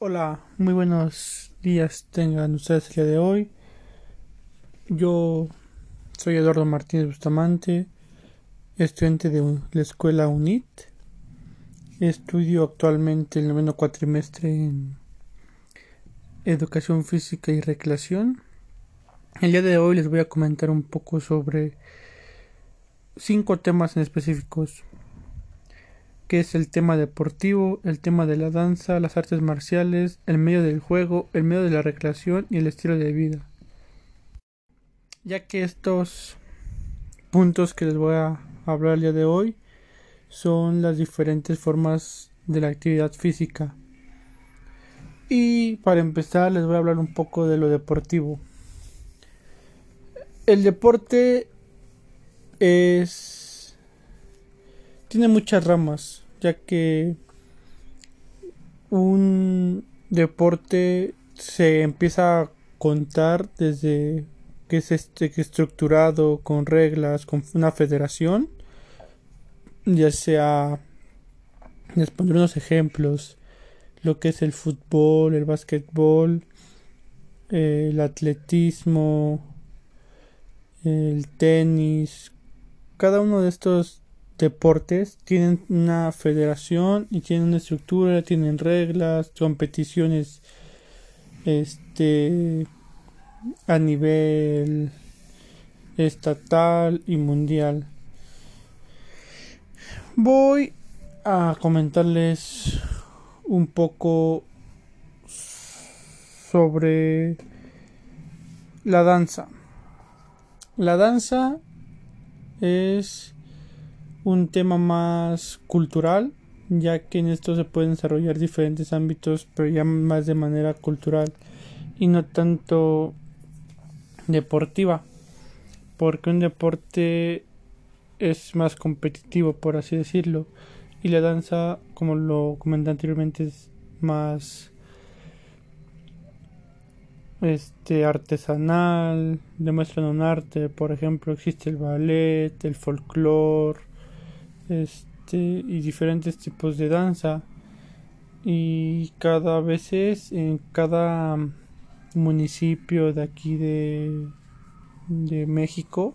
Hola, muy buenos días tengan ustedes el día de hoy. Yo soy Eduardo Martínez Bustamante, estudiante de la escuela UNIT. Estudio actualmente el noveno cuatrimestre en Educación Física y Recreación. El día de hoy les voy a comentar un poco sobre cinco temas en específicos que es el tema deportivo, el tema de la danza, las artes marciales, el medio del juego, el medio de la recreación y el estilo de vida. Ya que estos puntos que les voy a hablar el día de hoy son las diferentes formas de la actividad física. Y para empezar les voy a hablar un poco de lo deportivo. El deporte es tiene muchas ramas, ya que un deporte se empieza a contar desde que es este, estructurado con reglas, con una federación, ya sea, les pondré unos ejemplos, lo que es el fútbol, el básquetbol, el atletismo, el tenis, cada uno de estos deportes tienen una federación y tienen una estructura, tienen reglas, competiciones este a nivel estatal y mundial. Voy a comentarles un poco sobre la danza. La danza es un tema más cultural, ya que en esto se pueden desarrollar diferentes ámbitos, pero ya más de manera cultural y no tanto deportiva, porque un deporte es más competitivo, por así decirlo, y la danza, como lo comenté anteriormente, es más este artesanal, demuestran un arte, por ejemplo, existe el ballet, el folclore, este y diferentes tipos de danza. Y cada vez es en cada municipio de aquí de, de México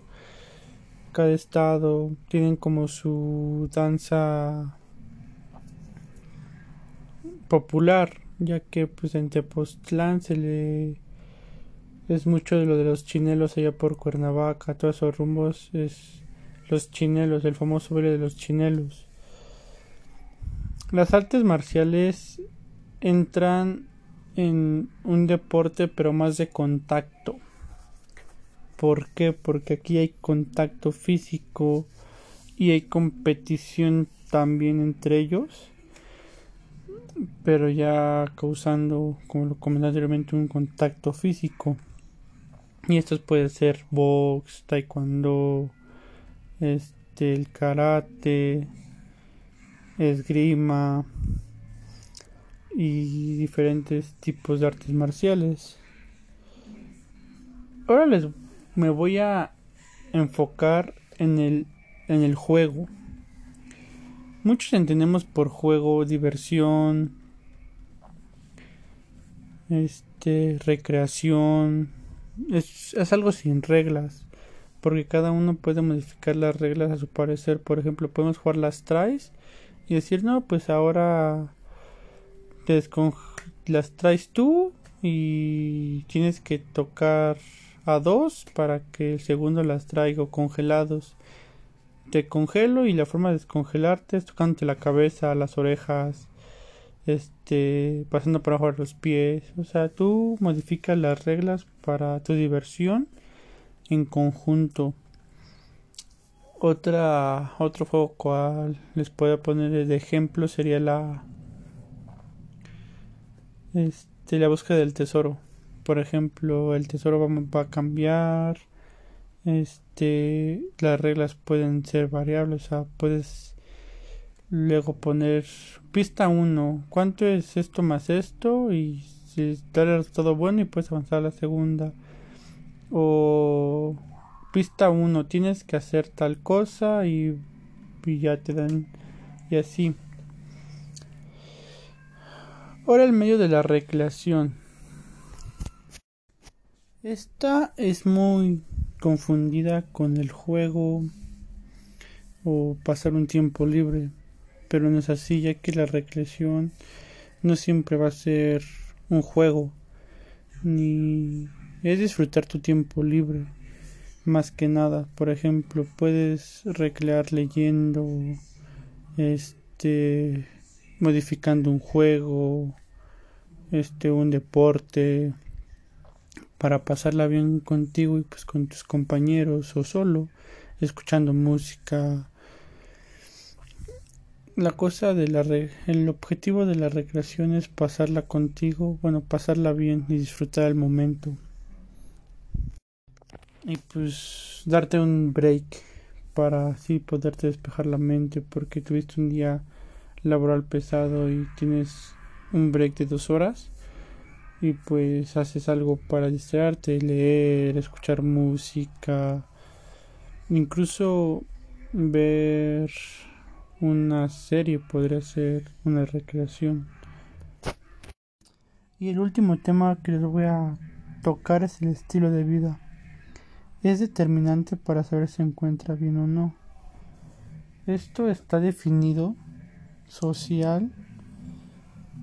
cada estado tienen como su danza popular ya que pues en Tepoztlán se le es mucho de lo de los chinelos allá por Cuernavaca todos esos rumbos es los chinelos, el famoso baile de los chinelos. Las artes marciales entran en un deporte pero más de contacto. ¿Por qué? Porque aquí hay contacto físico y hay competición también entre ellos, pero ya causando, como lo comenté anteriormente, un contacto físico. Y estos puede ser box, taekwondo, este el karate esgrima y diferentes tipos de artes marciales. Ahora les me voy a enfocar en el en el juego. Muchos entendemos por juego diversión este recreación. Es, es algo sin reglas porque cada uno puede modificar las reglas a su parecer. Por ejemplo, podemos jugar las tries y decir, no, pues ahora las traes tú y tienes que tocar a dos para que el segundo las traiga congelados. Te congelo y la forma de descongelarte es tocándote la cabeza, las orejas, este, pasando por abajo los pies. O sea, tú modificas las reglas para tu diversión en conjunto. Otra, otro juego cual les puedo poner de ejemplo sería la este, la búsqueda del tesoro. Por ejemplo, el tesoro va, a cambiar. Este, las reglas pueden ser variables, o sea, puedes luego poner pista 1, ¿cuánto es esto más esto? Y si da el resultado bueno y puedes avanzar a la segunda o pista 1 tienes que hacer tal cosa y, ya te dan y así Ahora el medio de la recreación. Esta es muy confundida con el juego o pasar un tiempo libre, pero no es así ya que la recreación no siempre va a ser un juego ni es disfrutar tu tiempo libre más que nada por ejemplo puedes recrear leyendo este modificando un juego, este un deporte para pasarla bien contigo y pues con tus compañeros o solo escuchando música. La cosa de la el objetivo de la recreación es pasarla contigo, bueno, pasarla bien y disfrutar el momento. Y pues darte un break para así poderte despejar la mente porque tuviste un día laboral pesado y tienes un break de dos horas y pues haces algo para distraerte, leer, escuchar música, incluso ver una serie podría ser una recreación. Y el último tema que les voy a tocar es el estilo de vida. Es determinante para saber si se encuentra bien o no. Esto está definido social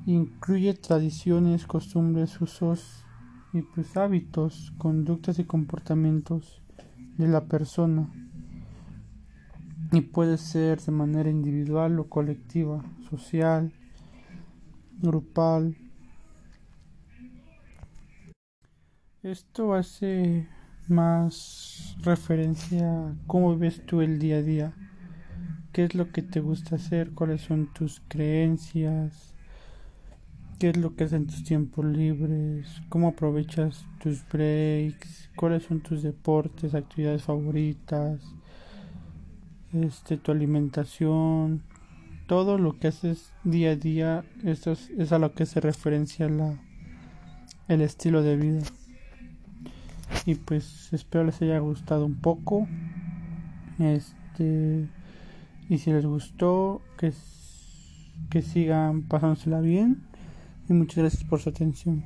incluye tradiciones, costumbres, usos y pues hábitos, conductas y comportamientos de la persona y puede ser de manera individual o colectiva, social, grupal. Esto hace más referencia a cómo ves tú el día a día. Qué es lo que te gusta hacer, cuáles son tus creencias, qué es lo que haces en tus tiempos libres, cómo aprovechas tus breaks, cuáles son tus deportes, actividades favoritas, este tu alimentación, todo lo que haces día a día, esto es, a lo que se referencia la el estilo de vida. Y pues espero les haya gustado un poco. Este y si les gustó, que, que sigan pasándosela bien. Y muchas gracias por su atención.